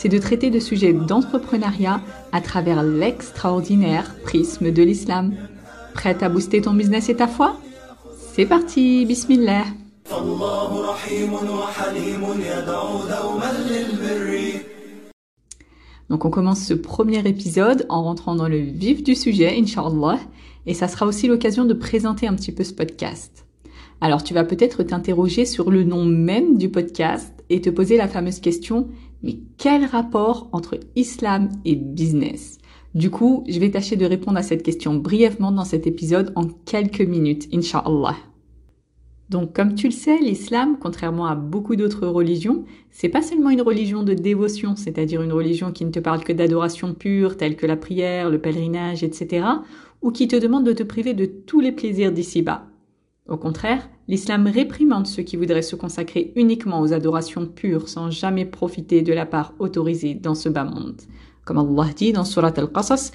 c'est de traiter de sujets d'entrepreneuriat à travers l'extraordinaire prisme de l'islam. Prête à booster ton business et ta foi? C'est parti, bismillah donc on commence ce premier épisode en rentrant dans le vif du sujet, inshallah, et ça sera aussi l'occasion de présenter un petit peu ce podcast. Alors tu vas peut-être t'interroger sur le nom même du podcast et te poser la fameuse question, mais quel rapport entre islam et business? Du coup, je vais tâcher de répondre à cette question brièvement dans cet épisode en quelques minutes, inshallah. Donc, comme tu le sais, l'islam, contrairement à beaucoup d'autres religions, c'est pas seulement une religion de dévotion, c'est-à-dire une religion qui ne te parle que d'adoration pure, telle que la prière, le pèlerinage, etc., ou qui te demande de te priver de tous les plaisirs d'ici-bas. Au contraire, l'islam réprimande ceux qui voudraient se consacrer uniquement aux adorations pures sans jamais profiter de la part autorisée dans ce bas monde. Comme Allah dit dans Surat Al-Qasas,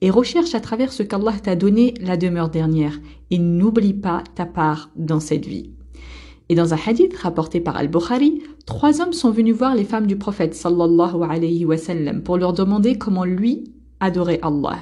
Et recherche à travers ce qu'Allah t'a donné la demeure dernière et n'oublie pas ta part dans cette vie. Et dans un hadith rapporté par Al-Bukhari, trois hommes sont venus voir les femmes du prophète sallallahu alayhi wa sallam pour leur demander comment lui adorait Allah.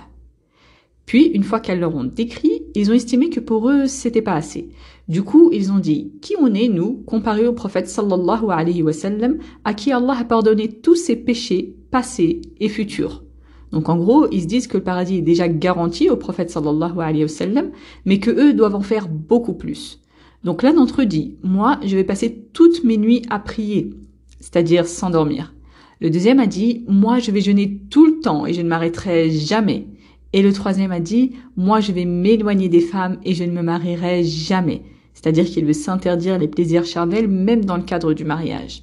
Puis, une fois qu'elles leur ont décrit, ils ont estimé que pour eux, c'était pas assez. Du coup, ils ont dit, qui on est, nous, comparé au prophète sallallahu alayhi wa sallam, à qui Allah a pardonné tous ses péchés, passés et futurs? Donc en gros, ils se disent que le paradis est déjà garanti au prophète sallallahu alayhi wa sallam, mais que eux doivent en faire beaucoup plus. Donc l'un d'entre eux dit, moi, je vais passer toutes mes nuits à prier, c'est-à-dire sans dormir. Le deuxième a dit, moi, je vais jeûner tout le temps et je ne m'arrêterai jamais. Et le troisième a dit, moi, je vais m'éloigner des femmes et je ne me marierai jamais. C'est-à-dire qu'il veut s'interdire les plaisirs charnels même dans le cadre du mariage.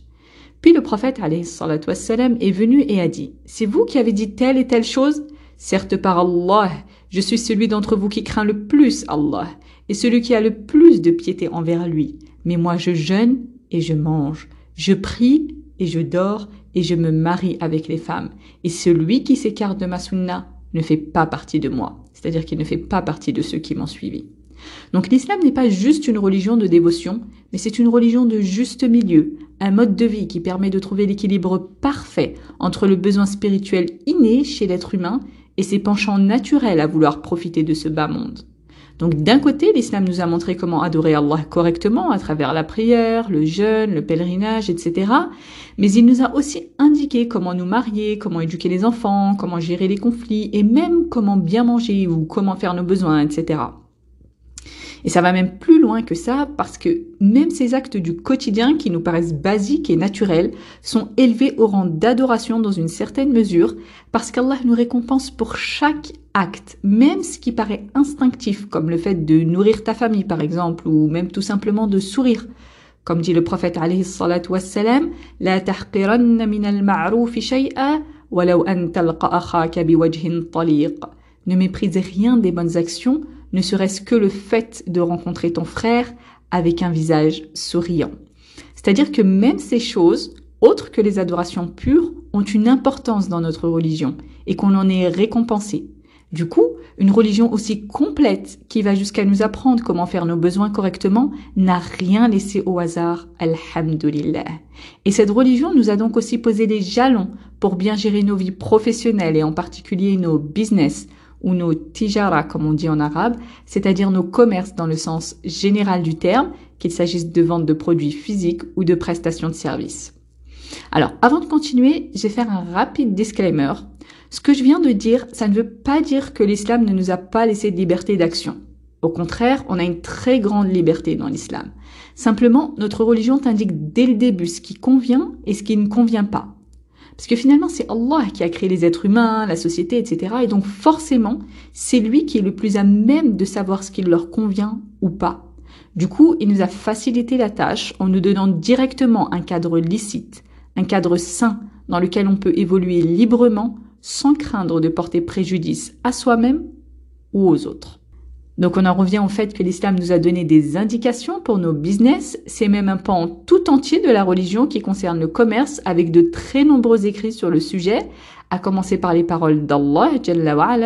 Puis le prophète wassalam, est venu et a dit, c'est vous qui avez dit telle et telle chose? Certes par Allah, je suis celui d'entre vous qui craint le plus Allah et celui qui a le plus de piété envers lui. Mais moi je jeûne et je mange, je prie et je dors et je me marie avec les femmes. Et celui qui s'écarte de ma sunna ne fait pas partie de moi, c'est-à-dire qu'il ne fait pas partie de ceux qui m'ont suivi. Donc l'islam n'est pas juste une religion de dévotion, mais c'est une religion de juste milieu, un mode de vie qui permet de trouver l'équilibre parfait entre le besoin spirituel inné chez l'être humain et ses penchants naturels à vouloir profiter de ce bas monde. Donc d'un côté, l'islam nous a montré comment adorer Allah correctement à travers la prière, le jeûne, le pèlerinage, etc. Mais il nous a aussi indiqué comment nous marier, comment éduquer les enfants, comment gérer les conflits et même comment bien manger ou comment faire nos besoins, etc. Et ça va même plus loin que ça parce que même ces actes du quotidien qui nous paraissent basiques et naturels sont élevés au rang d'adoration dans une certaine mesure parce qu'Allah nous récompense pour chaque acte, même ce qui paraît instinctif comme le fait de nourrir ta famille par exemple ou même tout simplement de sourire. Comme dit le prophète alayhi salatu wassalam, la tahqiranna min an taliq. Ne méprisez rien des bonnes actions, ne serait-ce que le fait de rencontrer ton frère avec un visage souriant. C'est-à-dire que même ces choses, autres que les adorations pures, ont une importance dans notre religion et qu'on en est récompensé. Du coup, une religion aussi complète qui va jusqu'à nous apprendre comment faire nos besoins correctement n'a rien laissé au hasard, alhamdulillah. Et cette religion nous a donc aussi posé des jalons pour bien gérer nos vies professionnelles et en particulier nos business, ou nos tijara comme on dit en arabe, c'est-à-dire nos commerces dans le sens général du terme, qu'il s'agisse de vente de produits physiques ou de prestations de services. Alors, avant de continuer, je vais faire un rapide disclaimer. Ce que je viens de dire, ça ne veut pas dire que l'islam ne nous a pas laissé de liberté d'action. Au contraire, on a une très grande liberté dans l'islam. Simplement, notre religion t'indique dès le début ce qui convient et ce qui ne convient pas. Parce que finalement, c'est Allah qui a créé les êtres humains, la société, etc. Et donc forcément, c'est lui qui est le plus à même de savoir ce qui leur convient ou pas. Du coup, il nous a facilité la tâche en nous donnant directement un cadre licite, un cadre sain dans lequel on peut évoluer librement sans craindre de porter préjudice à soi-même ou aux autres. Donc on en revient au fait que l'islam nous a donné des indications pour nos business. C'est même un pan tout entier de la religion qui concerne le commerce avec de très nombreux écrits sur le sujet, à commencer par les paroles d'Allah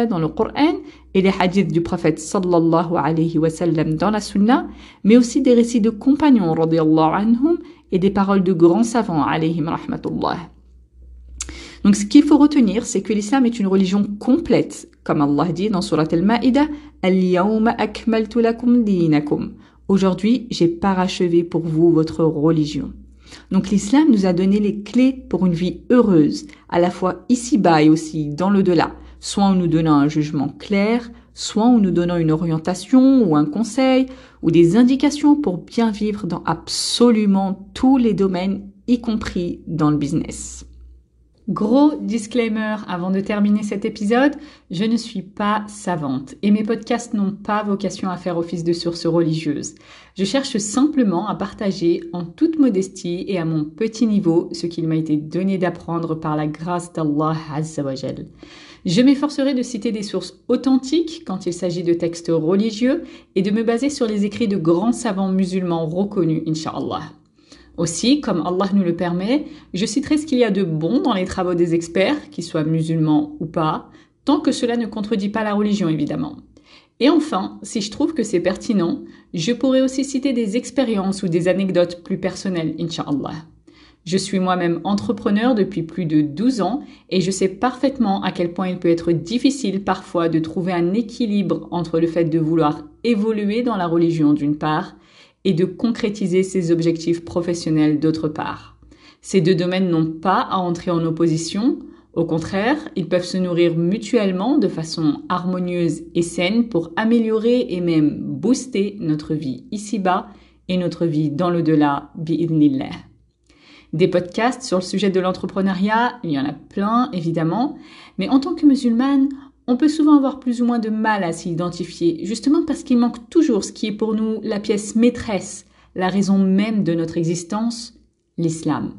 dans le Coran et les hadiths du prophète sallallahu alayhi wa sallam dans la sunna, mais aussi des récits de compagnons anhum et des paroles de grands savants alayhim rahmatullah. Donc ce qu'il faut retenir, c'est que l'islam est une religion complète, comme Allah dit dans Surat al-Ma'idah, Aujourd'hui, j'ai parachevé pour vous votre religion. Donc l'islam nous a donné les clés pour une vie heureuse, à la fois ici-bas et aussi dans le delà, soit en nous donnant un jugement clair, soit en nous donnant une orientation ou un conseil, ou des indications pour bien vivre dans absolument tous les domaines, y compris dans le business. Gros disclaimer avant de terminer cet épisode, je ne suis pas savante et mes podcasts n'ont pas vocation à faire office de source religieuse. Je cherche simplement à partager en toute modestie et à mon petit niveau ce qu'il m'a été donné d'apprendre par la grâce d'Allah Azzawajal. Je m'efforcerai de citer des sources authentiques quand il s'agit de textes religieux et de me baser sur les écrits de grands savants musulmans reconnus, inshallah. Aussi, comme Allah nous le permet, je citerai ce qu'il y a de bon dans les travaux des experts, qu'ils soient musulmans ou pas, tant que cela ne contredit pas la religion évidemment. Et enfin, si je trouve que c'est pertinent, je pourrais aussi citer des expériences ou des anecdotes plus personnelles, inshallah. Je suis moi-même entrepreneur depuis plus de 12 ans et je sais parfaitement à quel point il peut être difficile parfois de trouver un équilibre entre le fait de vouloir évoluer dans la religion d'une part et de concrétiser ses objectifs professionnels d'autre part. Ces deux domaines n'ont pas à entrer en opposition, au contraire, ils peuvent se nourrir mutuellement de façon harmonieuse et saine pour améliorer et même booster notre vie ici-bas et notre vie dans le-delà, bi'idnillah. Des podcasts sur le sujet de l'entrepreneuriat, il y en a plein évidemment, mais en tant que musulmane, on peut souvent avoir plus ou moins de mal à s'identifier, justement parce qu'il manque toujours ce qui est pour nous la pièce maîtresse, la raison même de notre existence, l'islam.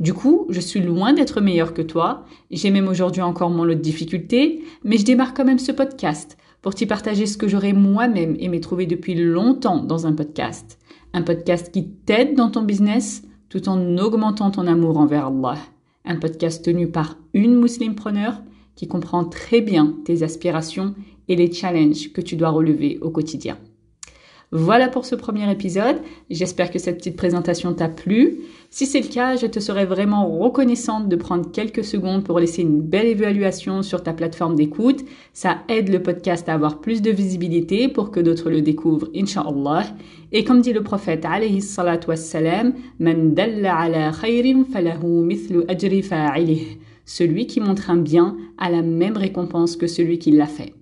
Du coup, je suis loin d'être meilleur que toi, j'ai même aujourd'hui encore mon lot de difficultés, mais je démarre quand même ce podcast pour t'y partager ce que j'aurais moi-même aimé trouver depuis longtemps dans un podcast. Un podcast qui t'aide dans ton business tout en augmentant ton amour envers Allah. Un podcast tenu par une preneur qui comprend très bien tes aspirations et les challenges que tu dois relever au quotidien. Voilà pour ce premier épisode. J'espère que cette petite présentation t'a plu. Si c'est le cas, je te serais vraiment reconnaissante de prendre quelques secondes pour laisser une belle évaluation sur ta plateforme d'écoute. Ça aide le podcast à avoir plus de visibilité pour que d'autres le découvrent, inshallah. Et comme dit le prophète alayhi salatu wassalam, man dalla ala khayrin falahu mithlu ajri fa'ilih. Celui qui montre un bien a la même récompense que celui qui l'a fait.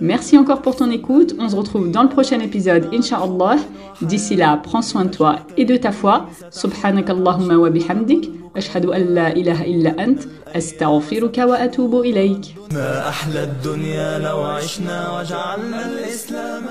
Merci encore pour ton écoute. On se retrouve dans le prochain épisode, Inch'Allah. D'ici là, prends soin de toi et de ta foi. Subhanakallahumma wa bihamdik. أشهد أن لا إله إلا أنت أستغفرك وأتوب إليك ما أحلى الدنيا لو عشنا وجعلنا الإسلام